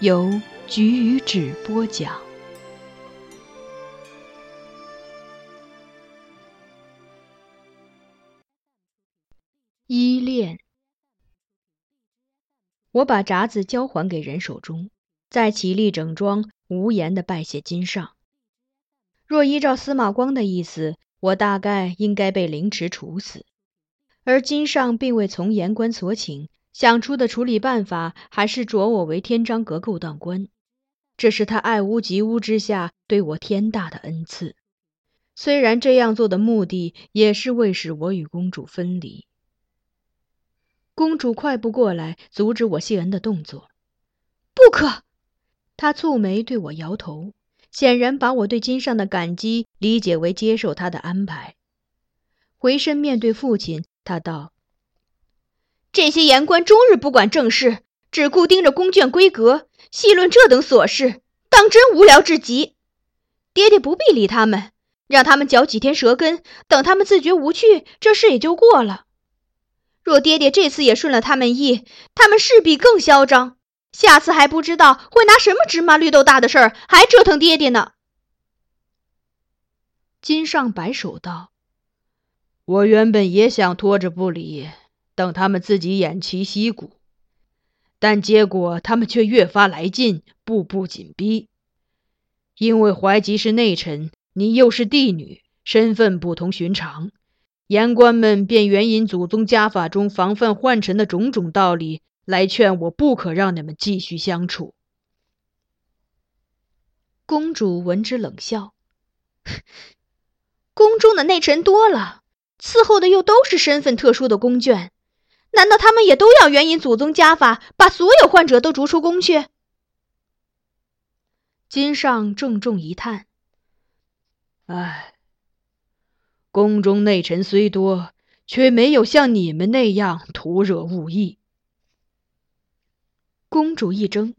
由菊与纸播讲。依恋。我把札子交还给人手中，再起立整装，无言的拜谢金上。若依照司马光的意思，我大概应该被凌迟处死。而金上并未从言官所请，想出的处理办法还是着我为天章阁构当官。这是他爱屋及乌之下对我天大的恩赐。虽然这样做的目的也是为使我与公主分离。公主快步过来，阻止我谢恩的动作。不可！她蹙眉对我摇头。显然把我对金上的感激理解为接受他的安排。回身面对父亲，他道：“这些言官终日不管政事，只顾盯着宫卷闺阁，细论这等琐事，当真无聊至极。爹爹不必理他们，让他们嚼几天舌根，等他们自觉无趣，这事也就过了。若爹爹这次也顺了他们意，他们势必更嚣张。”下次还不知道会拿什么芝麻绿豆大的事儿还折腾爹爹呢。金上摆手道：“我原本也想拖着不理，等他们自己偃旗息鼓，但结果他们却越发来劲，步步紧逼。因为怀吉是内臣，你又是帝女，身份不同寻常，言官们便援引祖宗家法中防范宦臣的种种道理。”来劝我不可让你们继续相处。公主闻之冷笑：“宫中的内臣多了，伺候的又都是身份特殊的宫眷，难道他们也都要援引祖宗家法，把所有患者都逐出宫去？”金上郑重一叹：“唉，宫中内臣虽多，却没有像你们那样徒惹误意。”公主一怔，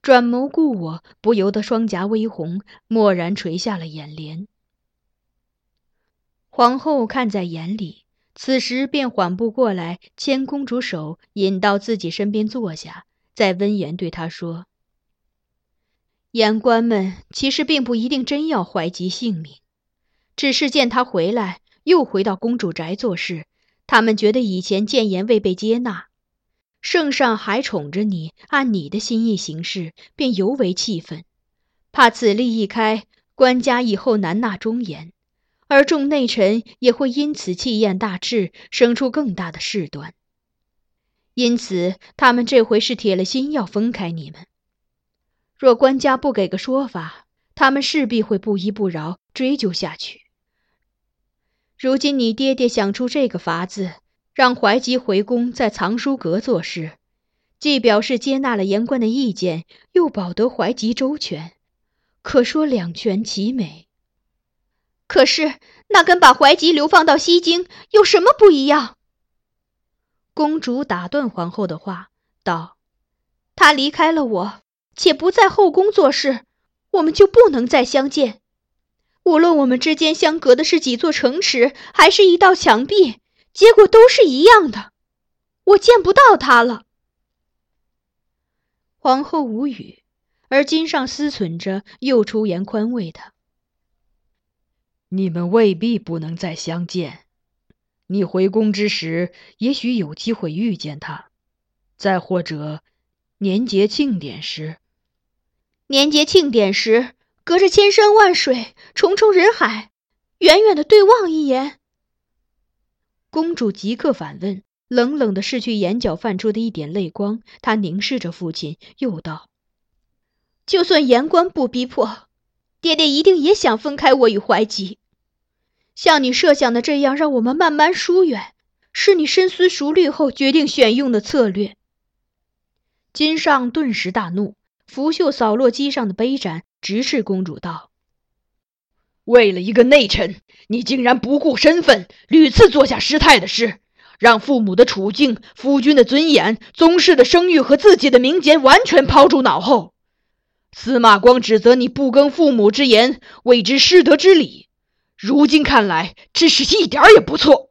转眸顾我，不由得双颊微红，蓦然垂下了眼帘。皇后看在眼里，此时便缓步过来，牵公主手，引到自己身边坐下，再温言对她说：“言官们其实并不一定真要怀及性命，只是见他回来，又回到公主宅做事，他们觉得以前谏言未被接纳。”圣上还宠着你，按你的心意行事，便尤为气愤，怕此例一开，官家以后难纳忠言，而众内臣也会因此气焰大炽，生出更大的事端。因此他们这回是铁了心要分开你们。若官家不给个说法，他们势必会不依不饶追究下去。如今你爹爹想出这个法子，让怀吉回宫在藏书阁做事，既表示接纳了言官的意见，又保得怀吉周全，可说两全其美。可是那跟把怀吉流放到西京有什么不一样？公主打断皇后的话，道：“他离开了我，且不在后宫做事，我们就不能再相见。无论我们之间相隔的是几座城池，还是一道墙壁，结果都是一样的。我见不到他了。”皇后无语，而金上思忖着，又出言宽慰他。你们未必不能再相见。你回宫之时，也许有机会遇见他；再或者，年节庆典时。年节庆典时，隔着千山万水、重重人海，远远的对望一眼。公主即刻反问，冷冷的拭去眼角泛出的一点泪光。她凝视着父亲，又道：“就算言官不逼迫，爹爹一定也想分开我与怀吉。”像你设想的这样，让我们慢慢疏远，是你深思熟虑后决定选用的策略。金上顿时大怒，拂袖扫落机上的杯盏，直斥公主道：“为了一个内臣，你竟然不顾身份，屡次做下失态的事，让父母的处境、夫君的尊严、宗室的声誉和自己的名节完全抛诸脑后。司马光指责你不更父母之言，谓之失德之礼。”如今看来，真是一点也不错。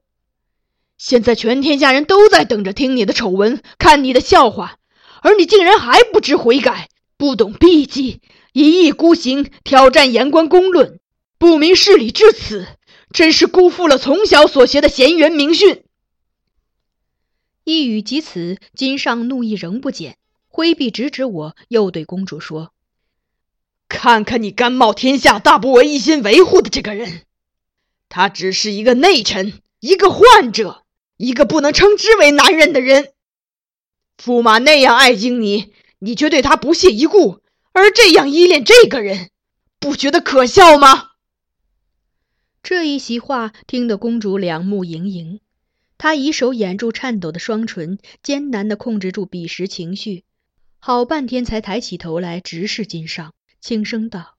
现在全天下人都在等着听你的丑闻，看你的笑话，而你竟然还不知悔改，不懂避忌，一意孤行，挑战言官公论，不明事理，至此，真是辜负了从小所学的贤元名训。一语及此，金上怒意仍不减，挥臂直指我，又对公主说：“看看你甘冒天下大不韪一心维护的这个人。”他只是一个内臣，一个患者，一个不能称之为男人的人。驸马那样爱敬你，你却对他不屑一顾；而这样依恋这个人，不觉得可笑吗？这一席话听得公主两目盈盈，她以手掩住颤抖的双唇，艰难地控制住彼时情绪，好半天才抬起头来直视金上，轻声道：“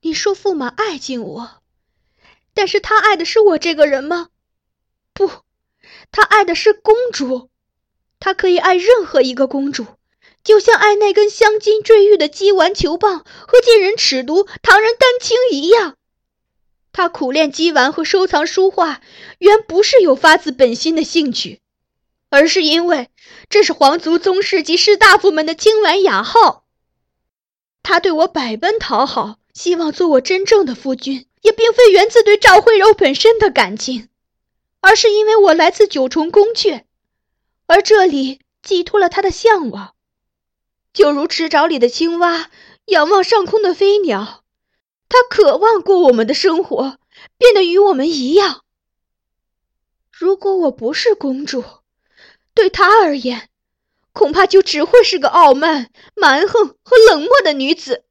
你说驸马爱敬我。”但是他爱的是我这个人吗？不，他爱的是公主。他可以爱任何一个公主，就像爱那根镶金坠玉的鸡丸球棒和见人尺牍、唐人丹青一样。他苦练鸡丸和收藏书画，原不是有发自本心的兴趣，而是因为这是皇族宗室及士大夫们的金丸雅号。他对我百般讨好，希望做我真正的夫君。也并非源自对赵慧柔本身的感情，而是因为我来自九重宫阙，而这里寄托了他的向往，就如池沼里的青蛙仰望上空的飞鸟，他渴望过我们的生活，变得与我们一样。如果我不是公主，对他而言，恐怕就只会是个傲慢、蛮横和冷漠的女子，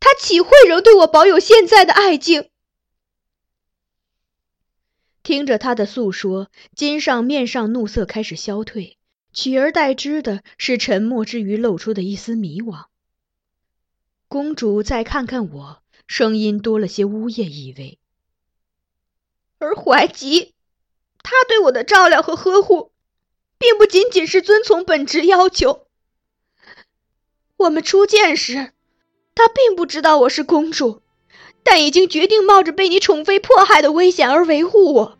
他岂会仍对我保有现在的爱敬？听着他的诉说，金上面上怒色开始消退，取而代之的是沉默之余露出的一丝迷惘。公主再看看我，声音多了些呜咽意味。而怀吉，他对我的照料和呵护，并不仅仅是遵从本职要求。我们初见时，他并不知道我是公主。但已经决定冒着被你宠妃迫害的危险而维护我。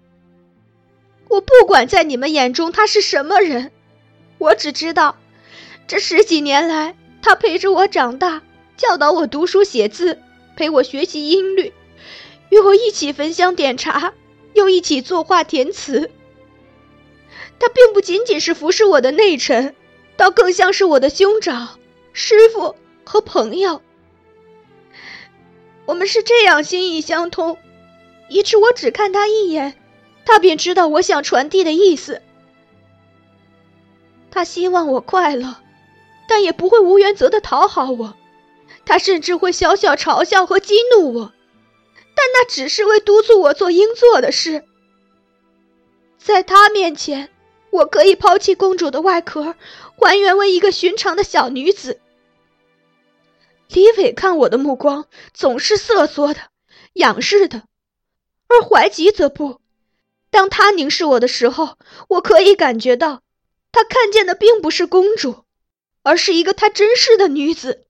我不管在你们眼中他是什么人，我只知道，这十几年来他陪着我长大，教导我读书写字，陪我学习音律，与我一起焚香点茶，又一起作画填词。他并不仅仅是服侍我的内臣，倒更像是我的兄长、师傅和朋友。我们是这样心意相通，以致我只看他一眼，他便知道我想传递的意思。他希望我快乐，但也不会无原则的讨好我。他甚至会小小嘲笑和激怒我，但那只是为督促我做应做的事。在他面前，我可以抛弃公主的外壳，还原为一个寻常的小女子。李伟看我的目光总是瑟缩的、仰视的，而怀吉则不。当他凝视我的时候，我可以感觉到，他看见的并不是公主，而是一个他珍视的女子。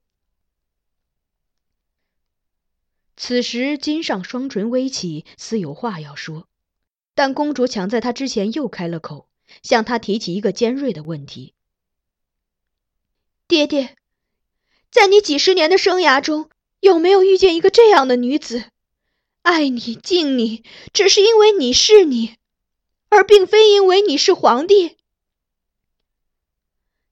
此时，金上双唇微起，似有话要说，但公主抢在他之前又开了口，向他提起一个尖锐的问题：“爹爹，在你几十年的生涯中，有没有遇见一个这样的女子，爱你、敬你，只是因为你是你，而并非因为你是皇帝？”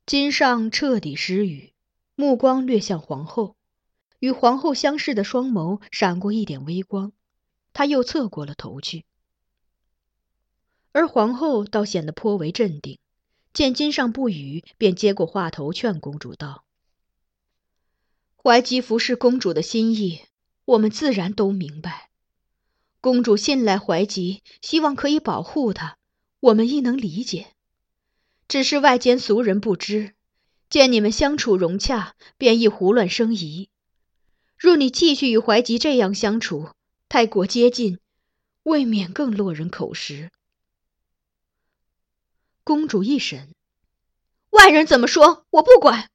金上彻底失语，目光掠向皇后。与皇后相视的双眸闪过一点微光，他又侧过了头去，而皇后倒显得颇为镇定。见金上不语，便接过话头劝公主道：“怀吉服侍公主的心意，我们自然都明白。公主信赖怀吉，希望可以保护他，我们亦能理解。只是外间俗人不知，见你们相处融洽，便亦胡乱生疑。”若你继续与怀吉这样相处，太过接近，未免更落人口实。公主一审，外人怎么说，我不管。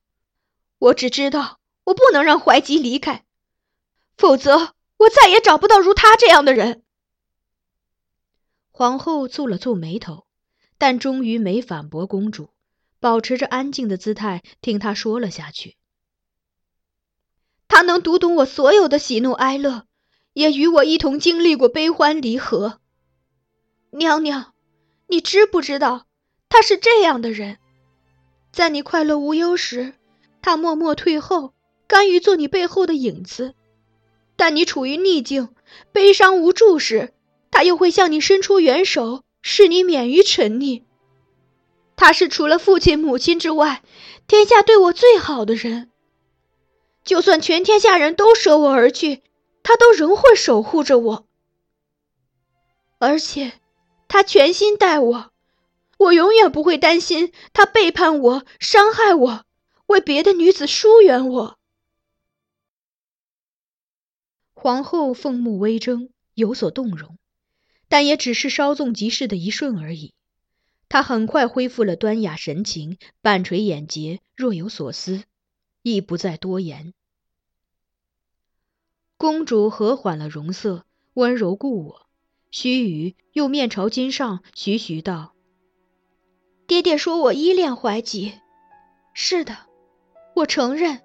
我只知道，我不能让怀吉离开，否则我再也找不到如他这样的人。皇后蹙了蹙眉头，但终于没反驳公主，保持着安静的姿态听她说了下去。他能读懂我所有的喜怒哀乐，也与我一同经历过悲欢离合。娘娘，你知不知道，他是这样的人，在你快乐无忧时，他默默退后，甘于做你背后的影子；但你处于逆境、悲伤无助时，他又会向你伸出援手，使你免于沉溺。他是除了父亲、母亲之外，天下对我最好的人。就算全天下人都舍我而去，他都仍会守护着我。而且，他全心待我，我永远不会担心他背叛我、伤害我，为别的女子疏远我。皇后凤目微睁，有所动容，但也只是稍纵即逝的一瞬而已。她很快恢复了端雅神情，半垂眼睫，若有所思，亦不再多言。公主和缓了容色，温柔顾我，须臾又面朝金上，徐徐道：“爹爹说我依恋怀吉，是的，我承认，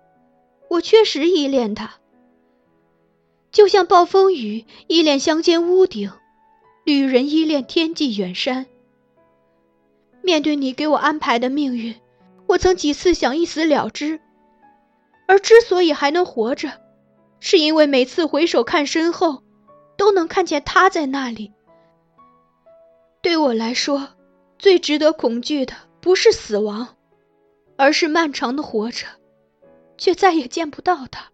我确实依恋他，就像暴风雨依恋乡间屋顶，旅人依恋天际远山。面对你给我安排的命运，我曾几次想一死了之，而之所以还能活着。”是因为每次回首看身后，都能看见他在那里。对我来说，最值得恐惧的不是死亡，而是漫长的活着，却再也见不到他。